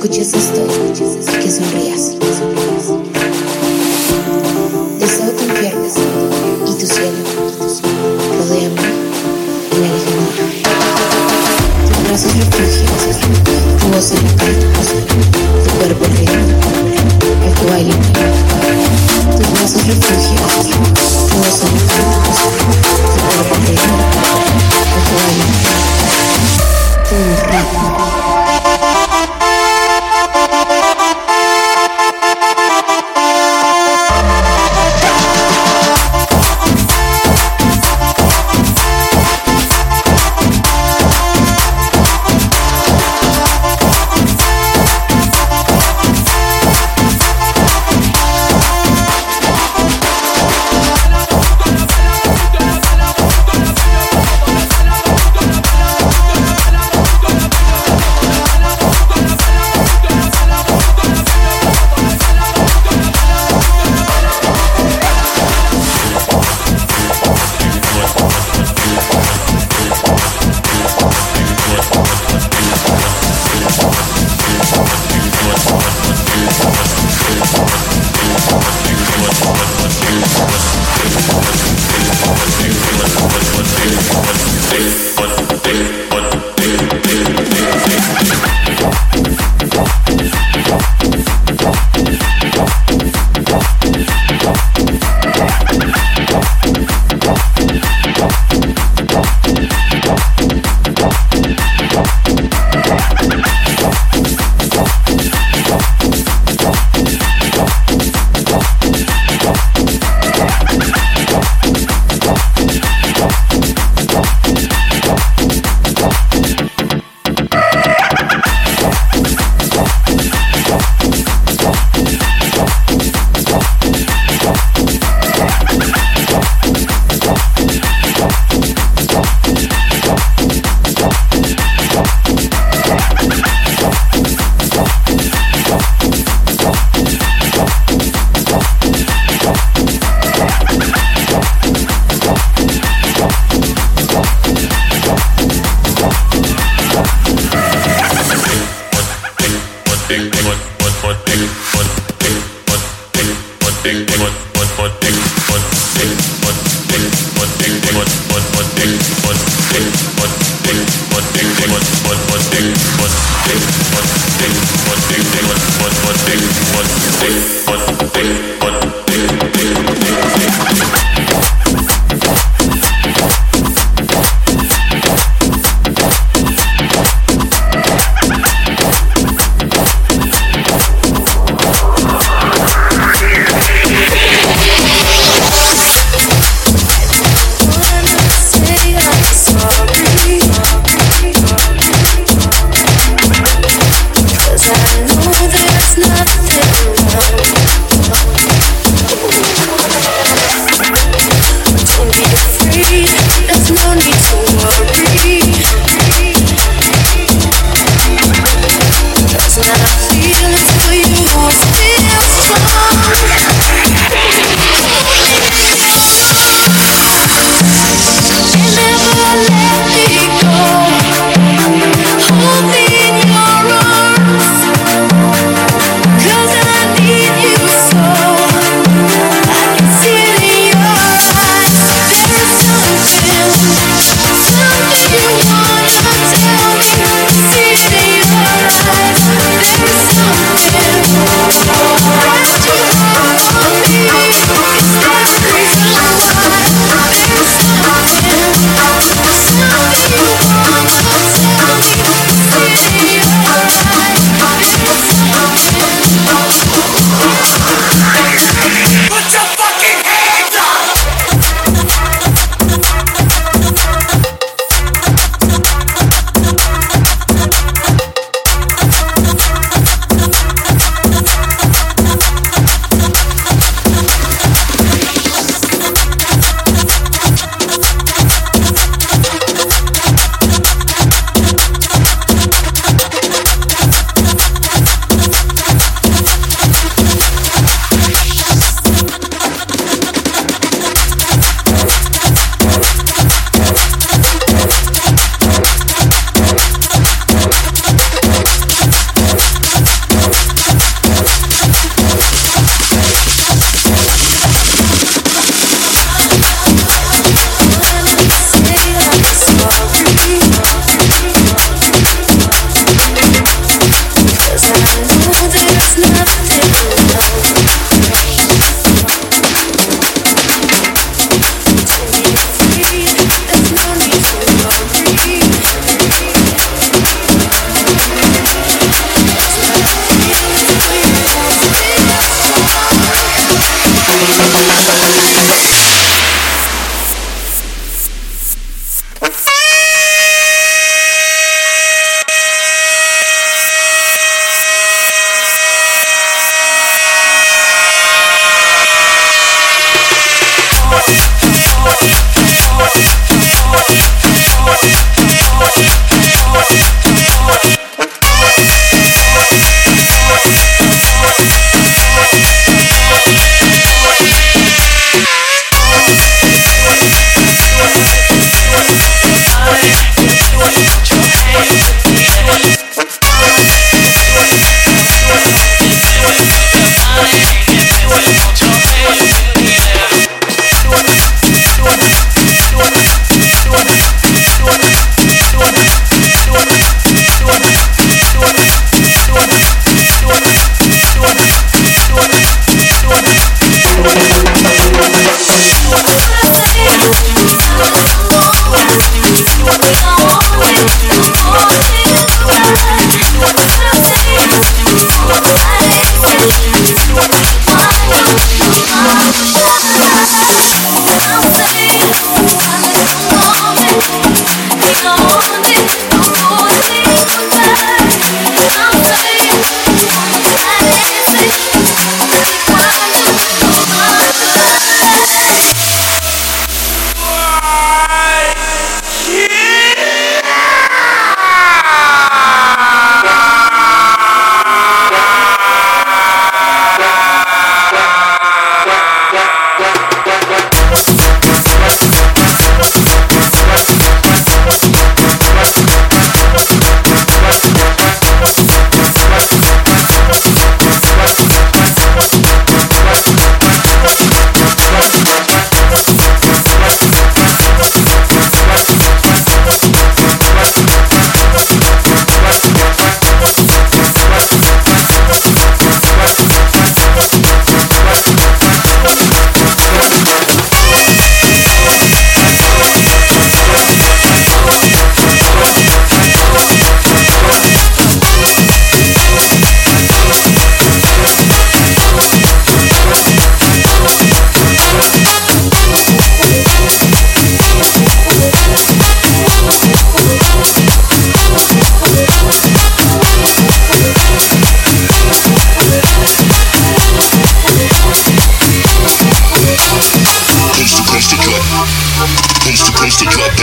escuches esto, que sonríe.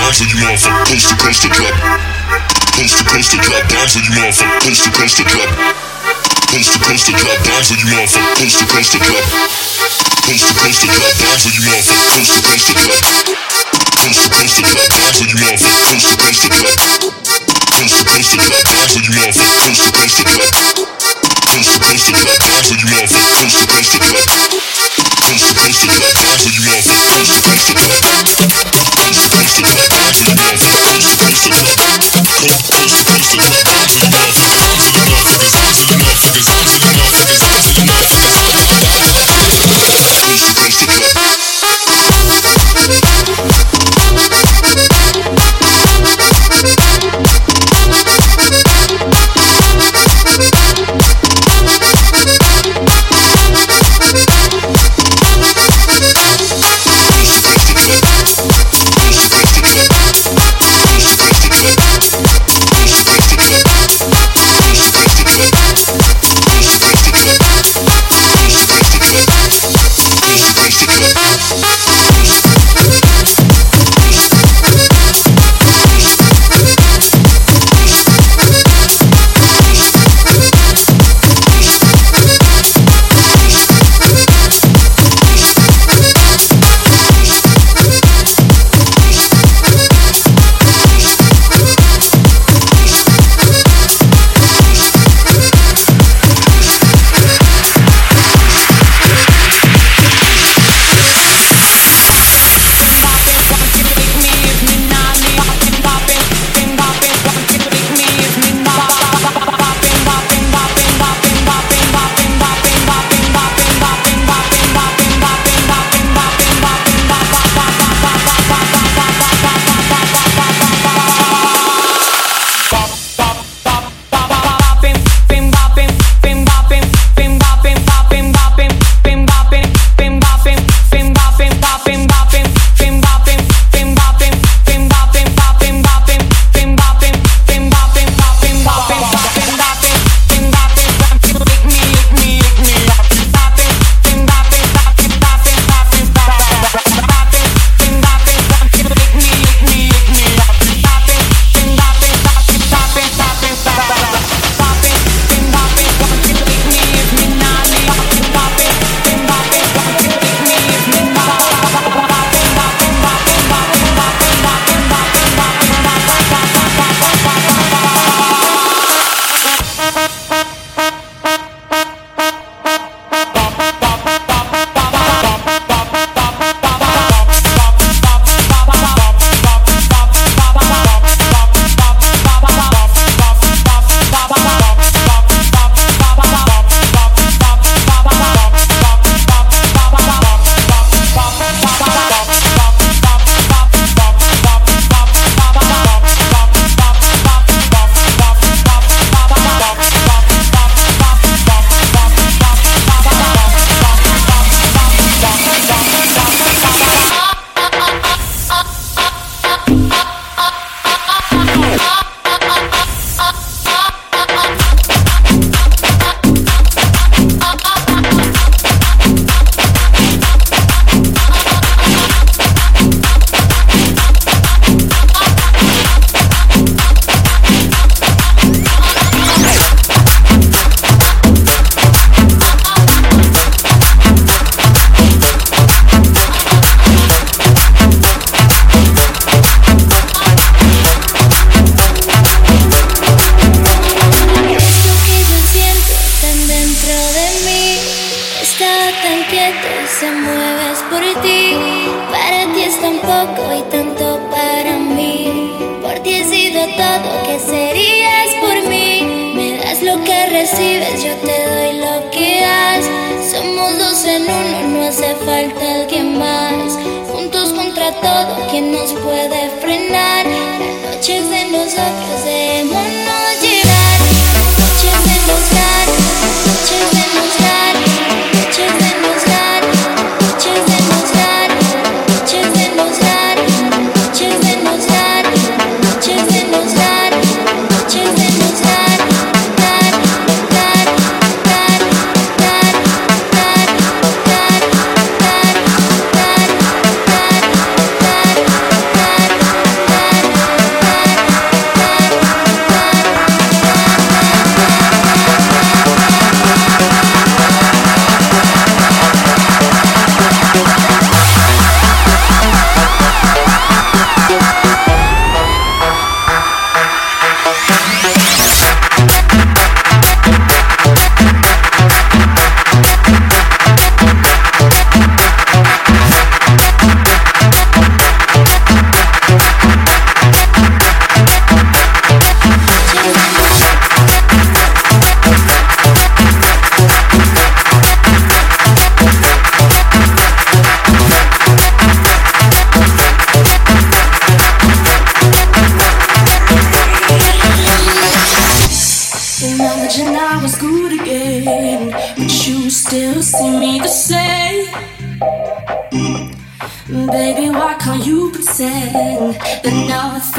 Bombs on you motherfucker. Coast to coast to drop. Coast to coast to drop bombs on you motherfucker. Coast to coast to drop. Coast to coast to drop bombs on you motherfucker. Coast to coast to drop. Coast to coast to drop bombs on you motherfucker. Coast to coast to drop. Coast to coast to drop bombs on you motherfucker. Coast to coast to drop. Coast to coast to drop bombs on you motherfucker. Coast to coast to drop. Coast to coast to drop bombs on you motherfucker. Coast to coast to drop. Cause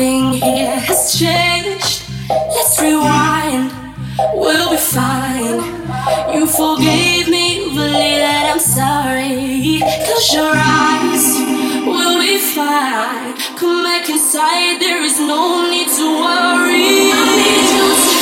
nothing here has changed? Let's rewind, we'll be fine. You forgave me, believe that I'm sorry. Close your eyes, we'll be fine. Come back inside, there is no need to worry. I need you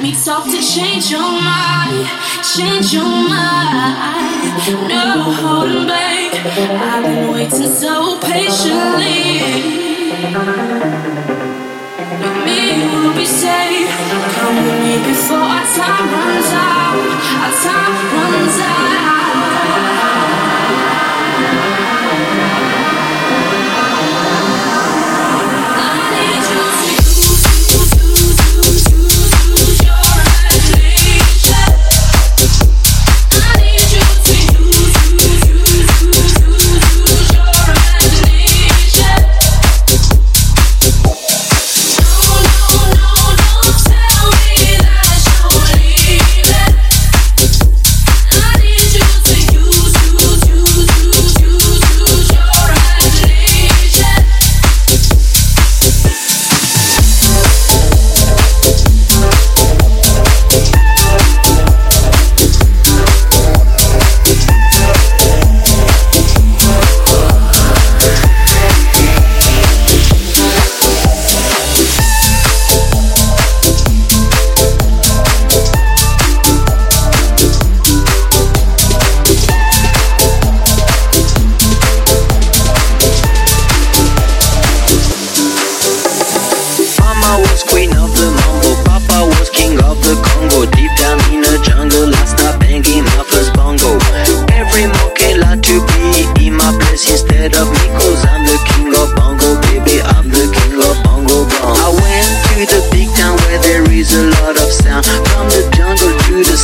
to me talk to change your mind, change your mind. No holding back. I've been waiting so patiently. With me, you'll be safe. Come with me before our time runs out. Our time runs out. a lot of sound. From the jungle to the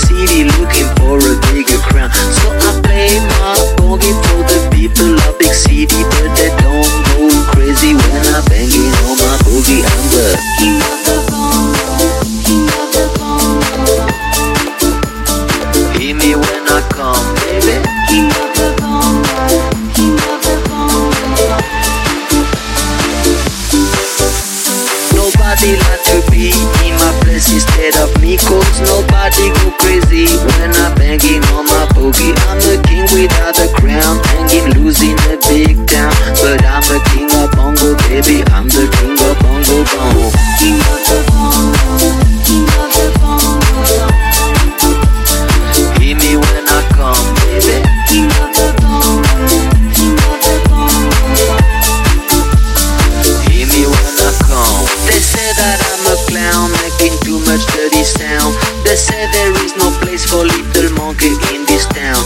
there is no place for little monkey in this town.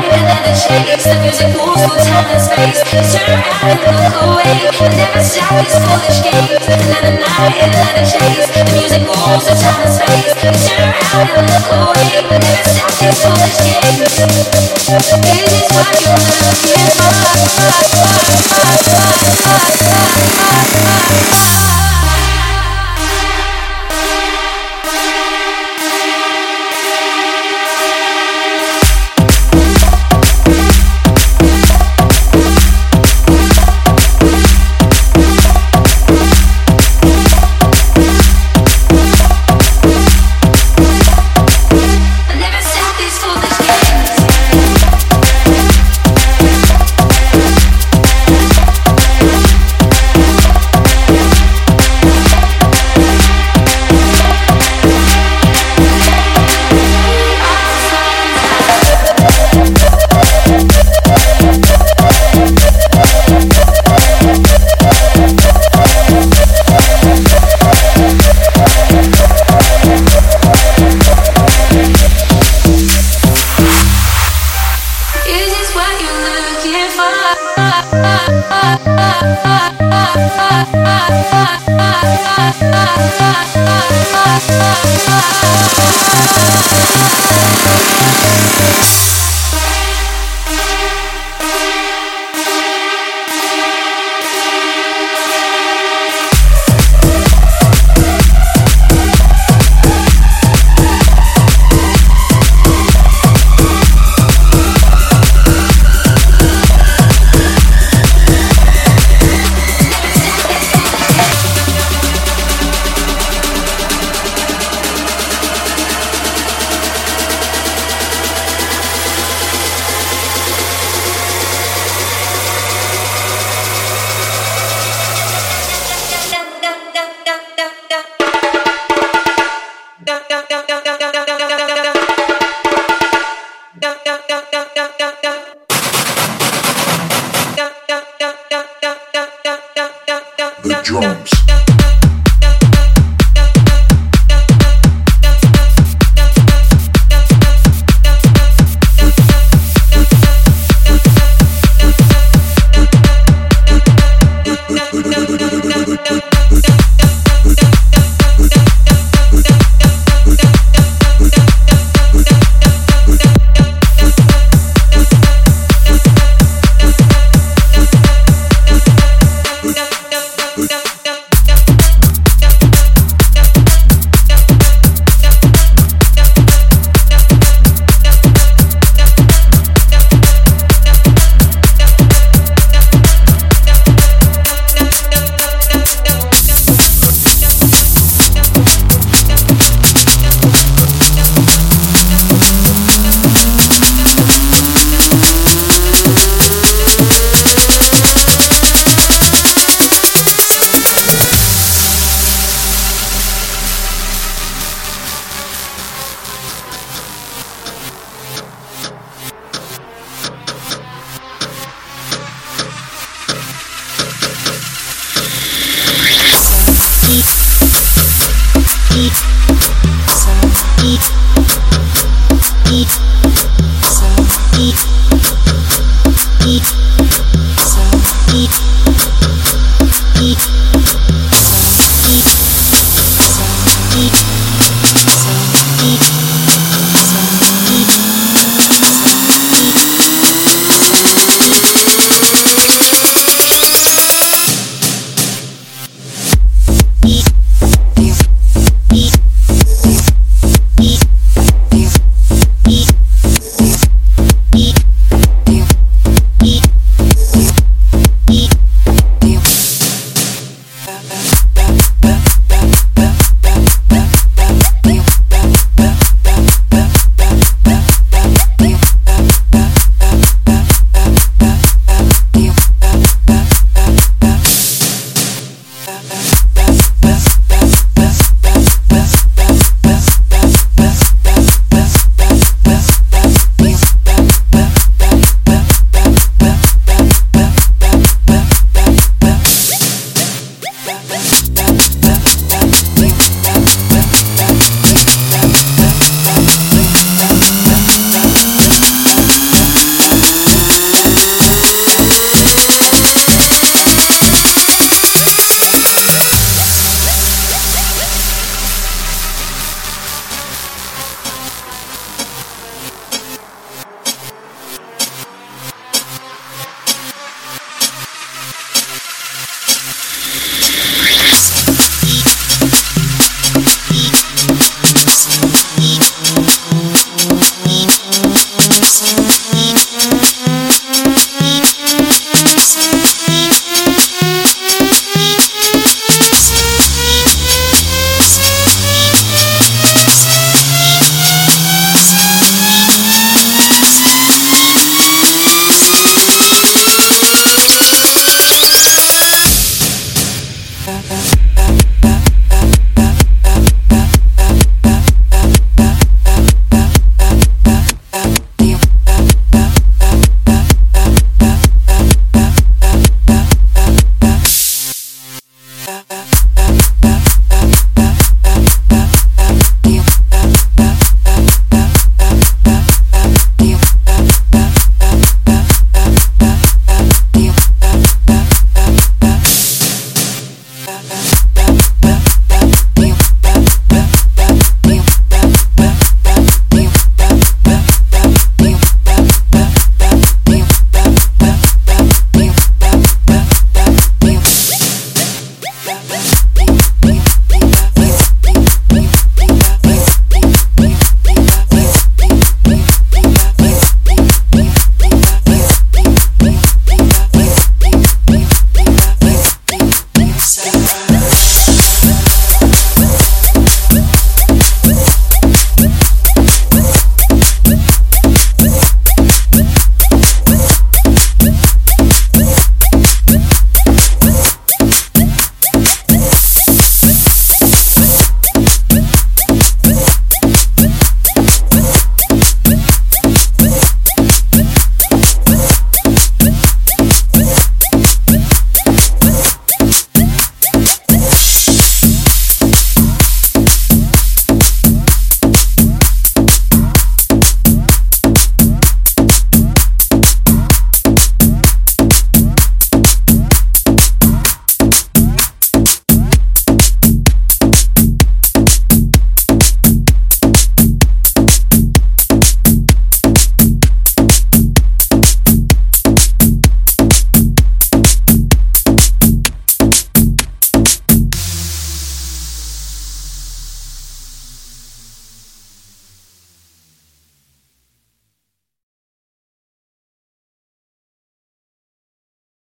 never chase. The music moves through time and space. You turn around and look away. I never stop these foolish games. Another night, another chase. The music moves through time and space. You turn around and look away. I never stop these foolish games. Is this what you love? Yes, my, my, my, my, my, my, my, my, my, my.